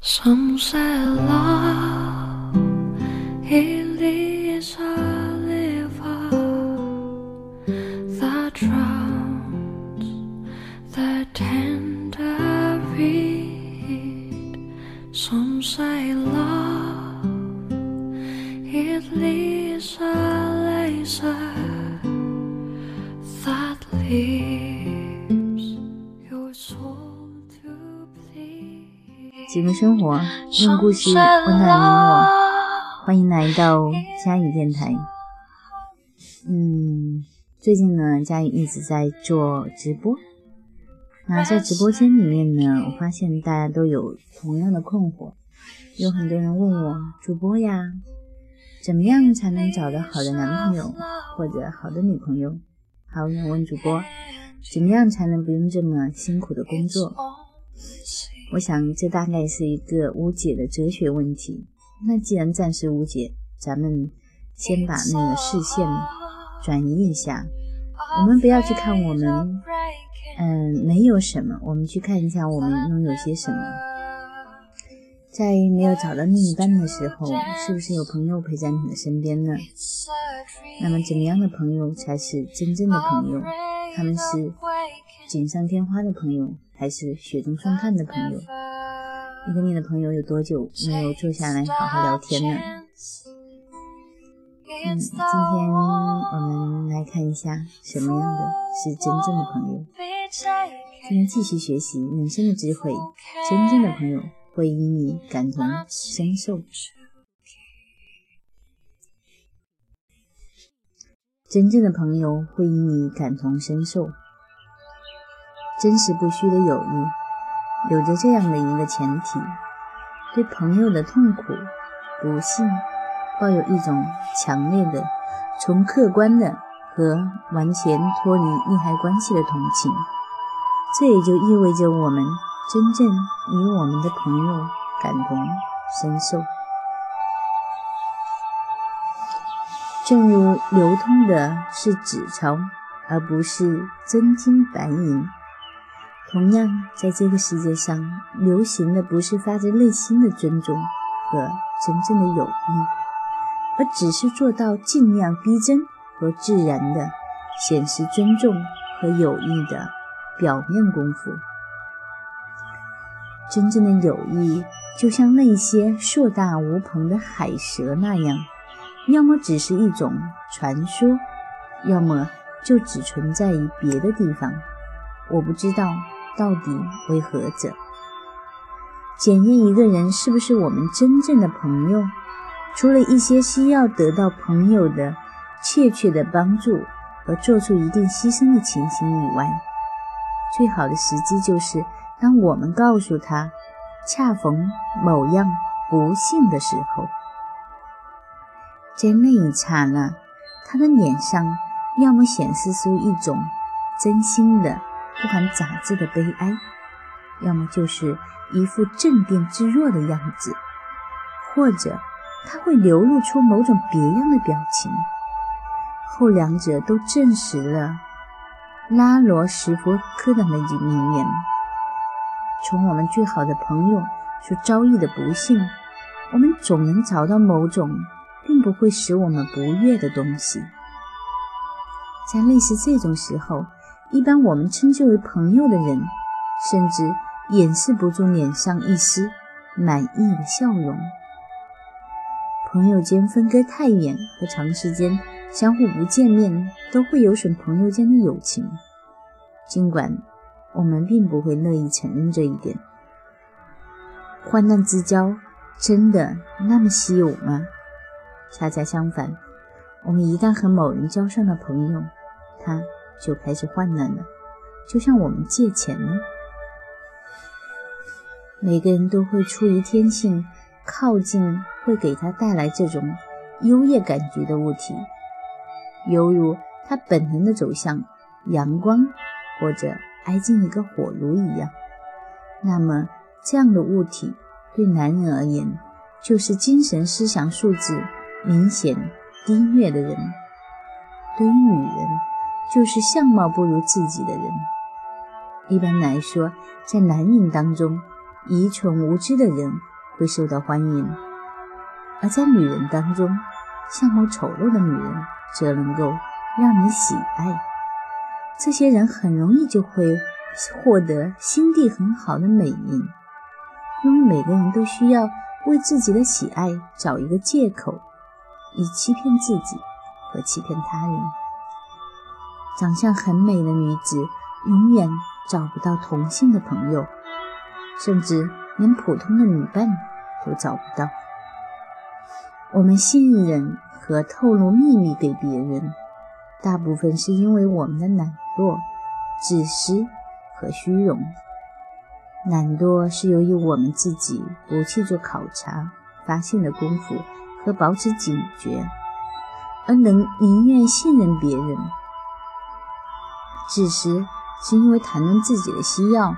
Some say love is a river that drowns the tender reed. Some say love it is a laser that leaves 几个生活，用故事温暖你我。欢迎来到佳宇电台。嗯，最近呢，佳宇一直在做直播。那在直播间里面呢，我发现大家都有同样的困惑，有很多人问我，主播呀，怎么样才能找到好的男朋友或者好的女朋友？还有人问主播，怎么样才能不用这么辛苦的工作？我想这大概是一个无解的哲学问题。那既然暂时无解，咱们先把那个视线转移一下，我们不要去看我们，嗯，没有什么，我们去看一下我们拥有些什么。在没有找到另一半的时候，是不是有朋友陪在你的身边呢？那么，怎么样的朋友才是真正的朋友？他们是锦上添花的朋友，还是雪中送炭的朋友？你跟你的朋友有多久没有坐下来好好聊天了？嗯，今天我们来看一下什么样的是真正的朋友。今天继续学习人生的智慧，真正的朋友会因你感同身受。真正的朋友会因你感同身受。真实不虚的友谊，有着这样的一个前提：对朋友的痛苦、不幸，抱有一种强烈的、从客观的和完全脱离利害关系的同情。这也就意味着我们真正与我们的朋友感同身受。正如流通的是纸钞，而不是真金白银。同样，在这个世界上，流行的不是发自内心的尊重和真正的友谊，而只是做到尽量逼真和自然的显示尊重和友谊的表面功夫。真正的友谊，就像那些硕大无朋的海蛇那样。要么只是一种传说，要么就只存在于别的地方。我不知道到底为何者。检验一个人是不是我们真正的朋友，除了一些需要得到朋友的切切的帮助和做出一定牺牲的情形以外，最好的时机就是当我们告诉他，恰逢某样不幸的时候。在那一刹那，他的脸上要么显示出一种真心的、不含杂质的悲哀，要么就是一副镇定自若的样子，或者他会流露出某种别样的表情。后两者都证实了拉罗什福科的那句名言：从我们最好的朋友所遭遇的不幸，我们总能找到某种。并不会使我们不悦的东西，在类似这种时候，一般我们称之为朋友的人，甚至掩饰不住脸上一丝满意的笑容。朋友间分隔太远和长时间相互不见面，都会有损朋友间的友情。尽管我们并不会乐意承认这一点，患难之交真的那么稀有吗？恰恰相反，我们一旦和某人交上了朋友，他就开始患难了。就像我们借钱呢，每个人都会出于天性靠近会给他带来这种优越感觉的物体，犹如他本能的走向阳光或者挨近一个火炉一样。那么，这样的物体对男人而言，就是精神思想素质。明显低劣的人，对于女人就是相貌不如自己的人。一般来说，在男人当中，愚蠢无知的人会受到欢迎，而在女人当中，相貌丑陋的女人则能够让人喜爱。这些人很容易就会获得心地很好的美名，因为每个人都需要为自己的喜爱找一个借口，以欺骗自己和欺骗他人。长相很美的女子永远找不到同性的朋友，甚至连普通的女伴都找不到。我们信任和透露秘密给别人，大部分是因为我们的懒惰、自私和虚荣。懒惰是由于我们自己不去做考察、发现的功夫和保持警觉，而能宁愿信任别人。自私是因为谈论自己的需要，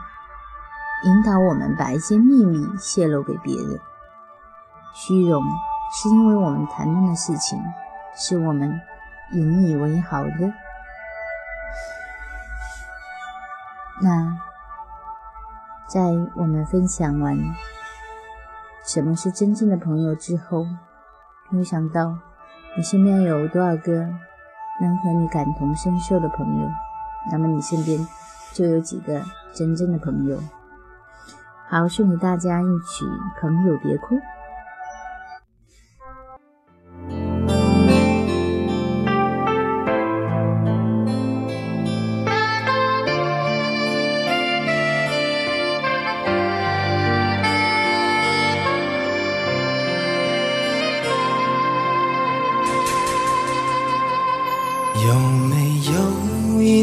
引导我们把一些秘密泄露给别人；虚荣是因为我们谈论的事情是我们引以为豪的。那在我们分享完什么是真正的朋友之后，没有想到你身边有多少个能和你感同身受的朋友？那么你身边就有几个真正的朋友。好，送给大家一曲《朋友别哭》。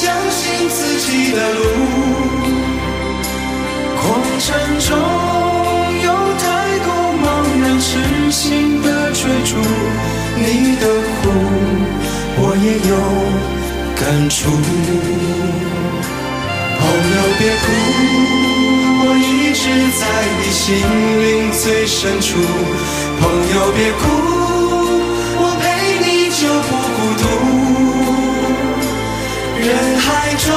相信自己的路。红尘中有太多茫然痴心的追逐，你的苦我也有感触。朋友别哭，我一直在你心灵最深处。朋友别哭，我陪你就不。人海中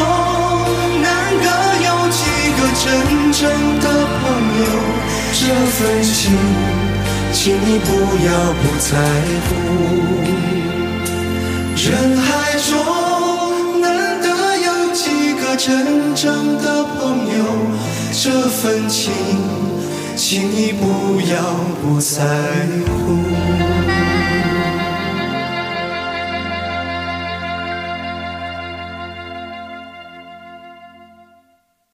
难得有几个真。正的朋友，这份情，请你不要不在乎。人海中难得有几个真正的朋友，这份情，请你不要不在乎。